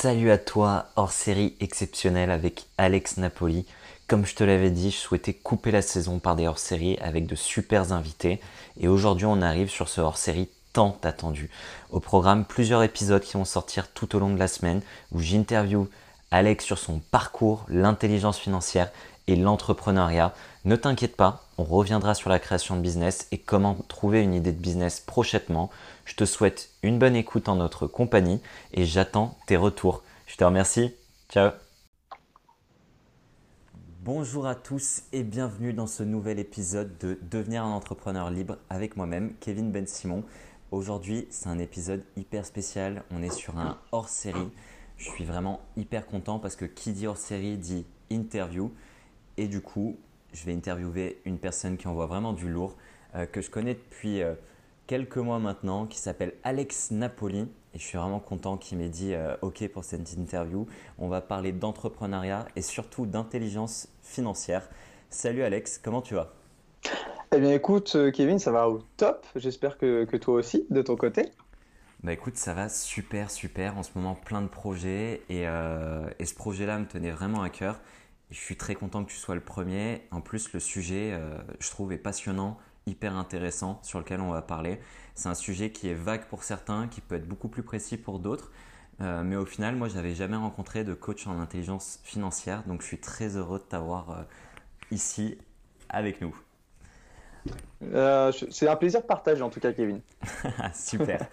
Salut à toi, hors série exceptionnelle avec Alex Napoli. Comme je te l'avais dit, je souhaitais couper la saison par des hors séries avec de super invités. Et aujourd'hui, on arrive sur ce hors série tant attendu. Au programme, plusieurs épisodes qui vont sortir tout au long de la semaine où j'interview Alex sur son parcours, l'intelligence financière et l'entrepreneuriat. Ne t'inquiète pas, on reviendra sur la création de business et comment trouver une idée de business prochainement. Je te souhaite une bonne écoute en notre compagnie et j'attends tes retours. Je te remercie. Ciao. Bonjour à tous et bienvenue dans ce nouvel épisode de Devenir un entrepreneur libre avec moi-même, Kevin Ben Simon. Aujourd'hui, c'est un épisode hyper spécial. On est sur un hors série. Je suis vraiment hyper content parce que qui dit hors série dit interview. Et du coup, je vais interviewer une personne qui envoie vraiment du lourd, euh, que je connais depuis euh, quelques mois maintenant, qui s'appelle Alex Napoli. Et je suis vraiment content qu'il m'ait dit euh, OK pour cette interview. On va parler d'entrepreneuriat et surtout d'intelligence financière. Salut Alex, comment tu vas? Eh bien écoute Kevin, ça va au top. J'espère que, que, toi aussi, de ton côté. Bah écoute, ça va super, super. En ce moment, plein de projets. Et, et ce projet-là me tenait vraiment à cœur. Je suis très content que tu sois le premier. En plus, le sujet, je trouve, est passionnant hyper intéressant sur lequel on va parler. C'est un sujet qui est vague pour certains, qui peut être beaucoup plus précis pour d'autres. Euh, mais au final, moi, je n'avais jamais rencontré de coach en intelligence financière, donc je suis très heureux de t'avoir euh, ici avec nous. Euh, c'est un plaisir de partager en tout cas, Kevin. Super.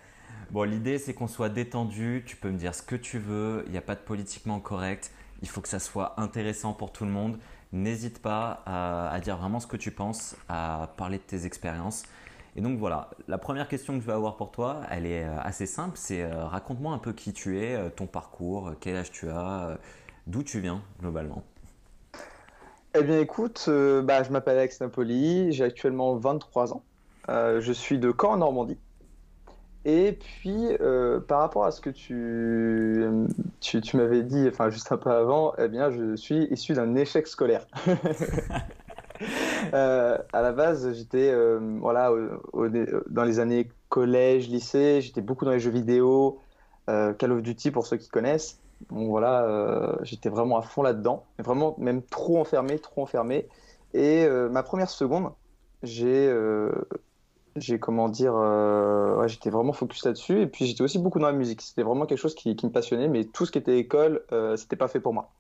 Bon, l'idée, c'est qu'on soit détendu. Tu peux me dire ce que tu veux. Il n'y a pas de politiquement correct. Il faut que ça soit intéressant pour tout le monde. N'hésite pas à, dire vraiment ce que tu penses, à parler de tes expériences. Et donc voilà, la première question que je vais avoir pour toi, elle est euh, assez simple, c'est euh, raconte-moi un peu qui tu es, euh, ton parcours, quel âge tu as, d'où tu viens globalement. Eh bien écoute, bah, je m'appelle Alex Napoli, j'ai actuellement 23 ans, je suis de Caen en Normandie. Et puis, euh, par rapport à ce que tu, tu, m'avais dit, enfin juste un peu avant, eh bien, je suis issu d'un échec scolaire. euh, à la base, j'étais euh, voilà, dans les années collège, lycée, j'étais beaucoup dans les jeux vidéo, euh, Call of Duty pour ceux qui connaissent. Bon, voilà, j'étais vraiment à fond là-dedans, vraiment même trop enfermé, trop enfermé. Et ma première seconde, j'ai j'ai comment dire, euh, ouais, j'étais vraiment focus là-dessus. Et puis j'étais aussi beaucoup dans la musique. C'était vraiment quelque chose qui, qui, me passionnait, mais tout ce qui était école, euh, c'était pas fait pour moi.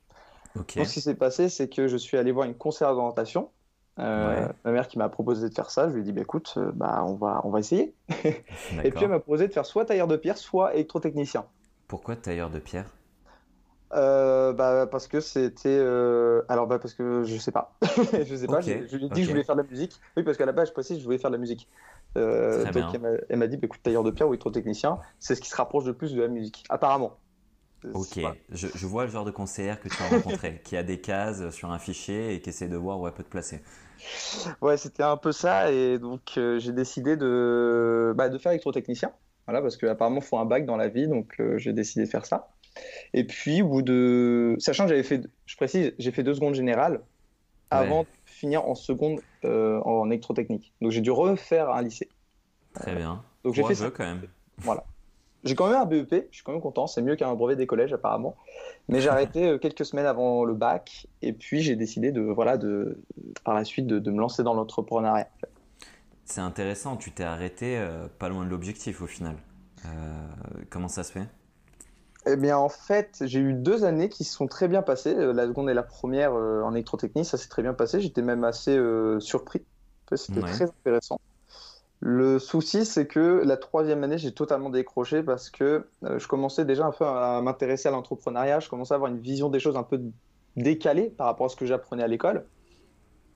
Donc ce qui s'est passé, c'est que je suis allé voir une conseillère d'orientation. Euh, ma mère qui m'a proposé de faire ça, je lui ai dit bah, écoute, euh, bah, on, va, on va essayer. et puis elle m'a proposé de faire soit tailleur de pierre, soit électrotechnicien. Pourquoi tailleur de pierre? Euh, bah, parce que c'était. Euh... Alors, bah, parce que je sais pas. je sais pas. Je, lui ai dit que je voulais faire de la musique. Oui, parce qu'à la base, je précise, je voulais faire de la musique. Euh, donc, elle m'a dit bah, écoute, tailleur de pierre ou électrotechnicien, c'est ce qui se rapproche le plus de la musique, apparemment. Ok, je, je, vois le genre de conseillère que tu as rencontré, qui a des cases sur un fichier et qui essaie de voir où elle peut te placer. Ouais, c'était un peu ça, et donc euh, j'ai décidé de, bah, de faire électrotechnicien, voilà, parce qu'apparemment, il faut un bac dans la vie, donc euh, j'ai décidé de faire ça. Et puis, au bout de. Sachant que j'avais fait, je précise, j'ai fait deux secondes générales avant de finir en seconde en électrotechnique. Donc, j'ai dû refaire un lycée. Très bien. Donc, j'ai fait ça. quand même. Voilà. J'ai quand même un BEP, je suis quand même content, c'est mieux qu'un brevet des collèges apparemment. Mais j'ai arrêté euh, quelques semaines avant le bac et puis j'ai décidé de, voilà, de, par la suite de, me lancer dans l'entrepreneuriat. C'est intéressant, tu t'es arrêté euh, pas loin de l'objectif au final. comment ça se fait? Eh bien, en fait, j'ai eu deux années qui se sont très bien passées. Euh, la seconde et la première euh, en électrotechnie, ça s'est très bien passé. J'étais même assez euh, surpris. C'était très intéressant. Le souci, c'est que la troisième année, j'ai totalement décroché parce que je commençais déjà un peu à m'intéresser à l'entrepreneuriat. Je commençais à avoir une vision des choses un peu décalée par rapport à ce que j'apprenais à l'école.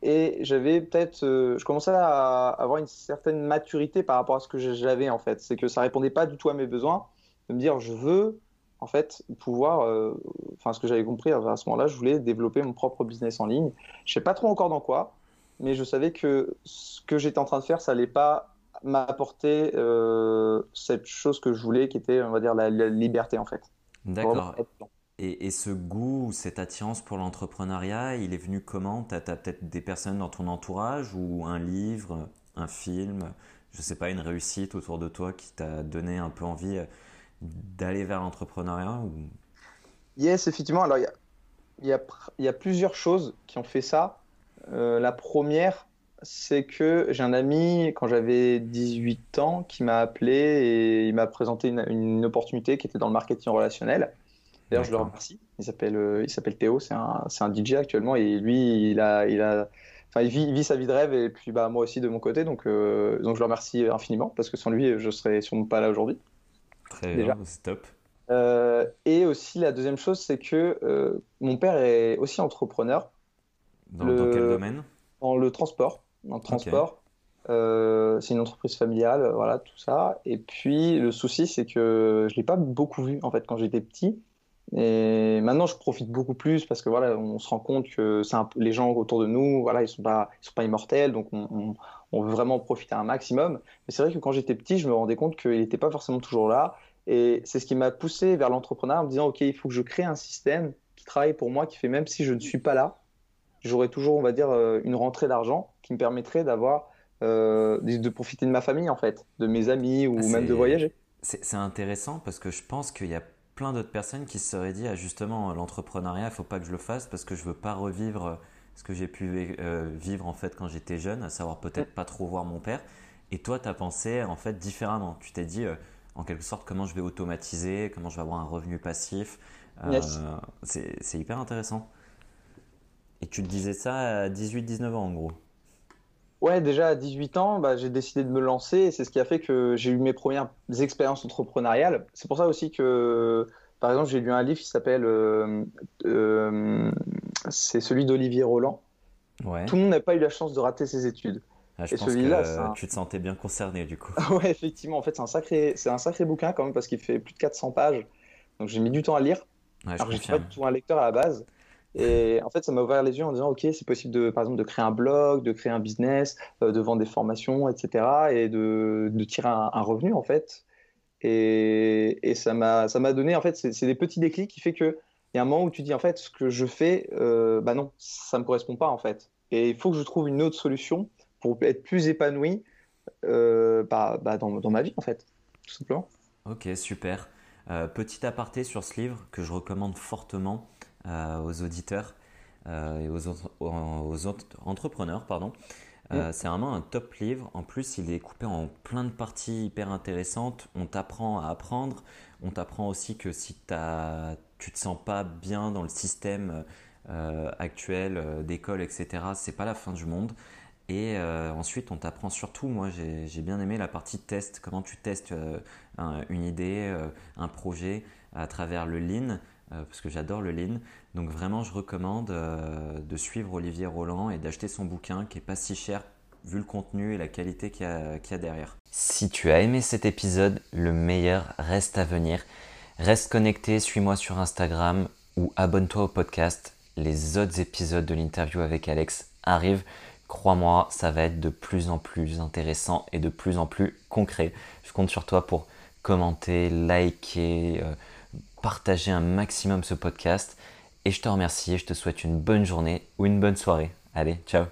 Et j'avais peut-être, je commençais à avoir une certaine maturité par rapport à ce que j'avais en fait. C'est que ça répondait pas du tout à mes besoins. De me dire, je veux en fait, pouvoir, euh, enfin, ce que j'avais compris à ce moment-là, je voulais développer mon propre business en ligne. Je sais pas trop encore dans quoi, mais je savais que ce que j'étais en train de faire, ça allait pas m'apporter euh, cette chose que je voulais, qui était, on va dire, la, liberté, en fait. D'accord. Et, et, ce goût, cette attirance pour l'entrepreneuriat, il est venu comment? Tu as, peut-être des personnes dans ton entourage ou un livre, un film, je sais pas, une réussite autour de toi qui t'a donné un peu envie d'aller vers l'entrepreneuriat ou... Yes, effectivement. Alors, il y a, y, a, plusieurs choses qui ont fait ça. Euh, la première, c'est que j'ai un ami, quand j'avais 18 ans, qui m'a appelé et il m'a présenté une, opportunité qui était dans le marketing relationnel. D'ailleurs, je le remercie. Il s'appelle, euh, il s'appelle Théo, c'est un, un, DJ actuellement et lui, il a, il a, enfin, il vit, vit, sa vie de rêve et puis bah, moi aussi de mon côté. Donc, euh, donc je le remercie infiniment parce que sans lui, je serais sûrement pas là aujourd'hui. Très bien, c'est top. Euh, et aussi, la deuxième chose, c'est que mon père est aussi entrepreneur. Dans, dans quel domaine? Dans le transport en transport. Euh, c'est une entreprise familiale, voilà, tout ça. Et puis, le souci, c'est que je ne l'ai pas beaucoup vu, en fait, quand j'étais petit. Et maintenant, je profite beaucoup plus parce que voilà, on se rend compte que un les gens autour de nous, voilà, ils sont pas, ils sont pas immortels, donc on, on, veut vraiment profiter un maximum. Mais c'est vrai que quand j'étais petit, je me rendais compte qu'il n'était pas forcément toujours là. Et c'est ce qui m'a poussé vers l'entrepreneuriat en me disant, ok, il faut que je crée un système qui travaille pour moi, qui fait même si je ne suis pas là, j'aurais toujours, on va dire, euh, une rentrée d'argent qui me permettrait d'avoir, euh, de profiter de ma famille en fait, de mes amis ou même de voyager. C'est intéressant parce que je pense qu'il y a plein d'autres personnes qui se seraient dit ah, justement l'entrepreneuriat, il faut pas que je le fasse parce que je veux pas revivre ce que j'ai pu euh, vivre en fait quand j'étais jeune, à savoir peut-être pas trop voir mon père. Et toi, tu as pensé en fait différemment. Tu t'es dit en quelque sorte comment je vais automatiser, comment je vais avoir un revenu passif. C'est hyper intéressant. Et tu te disais ça à 18-19 ans en gros Ouais, déjà à 18 ans, bah, j'ai décidé de me lancer et c'est ce qui a fait que j'ai eu mes premières expériences entrepreneuriales. C'est pour ça aussi que, par exemple, j'ai lu un livre qui s'appelle euh, euh, c'est celui d'Olivier Roland. Ouais. Tout le monde n'a pas eu la chance de rater ses études. Ah, je et celui-là, tu te sentais bien concerné du coup. ouais, effectivement. En fait, c'est un sacré, c'est un sacré bouquin quand même parce qu'il fait plus de 400 pages. Donc j'ai mis du temps à lire. Ouais, Alors, je suis pas du tout un lecteur à la base. Et en fait, ça m'a ouvert les yeux en disant, OK, c'est possible, de, par exemple, de créer un blog, de créer un business, euh, de vendre des formations, etc. et de, tirer un, revenu, en fait. Et, et ça m'a donné, en fait, c'est des petits déclics qui fait qu'il y a un moment où tu dis, en fait, ce que je fais, euh, bah non, ça ne me correspond pas, en fait. Et il faut que je trouve une autre solution pour être plus épanoui euh, bah, bah dans, dans, ma vie, en fait, tout simplement. Ok, super. petit aparté sur ce livre que je recommande fortement. Euh, aux auditeurs euh, et aux, aux, entrepreneurs. Pardon. Euh, c'est vraiment un top livre. En plus, il est coupé en plein de parties hyper intéressantes. On t'apprend à apprendre. On t'apprend aussi que si as, tu te sens pas bien dans le système actuel d'école, etc., c'est pas la fin du monde. Et ensuite, on t'apprend surtout, moi j'ai bien aimé la partie test, comment tu testes une idée, un projet à travers le lean. Euh, parce que j'adore le lean. Donc vraiment, je recommande euh, de suivre Olivier Roland et d'acheter son bouquin qui est pas si cher vu le contenu et la qualité qu'il y, a derrière. Si tu as aimé cet épisode, le meilleur reste à venir. Reste connecté, suis-moi sur Instagram ou abonne-toi au podcast. Les autres épisodes de l'interview avec Alex arrivent. Crois-moi, ça va être de plus en plus intéressant et de plus en plus concret. Je compte sur toi pour commenter, liker, euh, partager un maximum ce podcast. Et je te remercie et je te souhaite une bonne journée ou une bonne soirée. Allez, ciao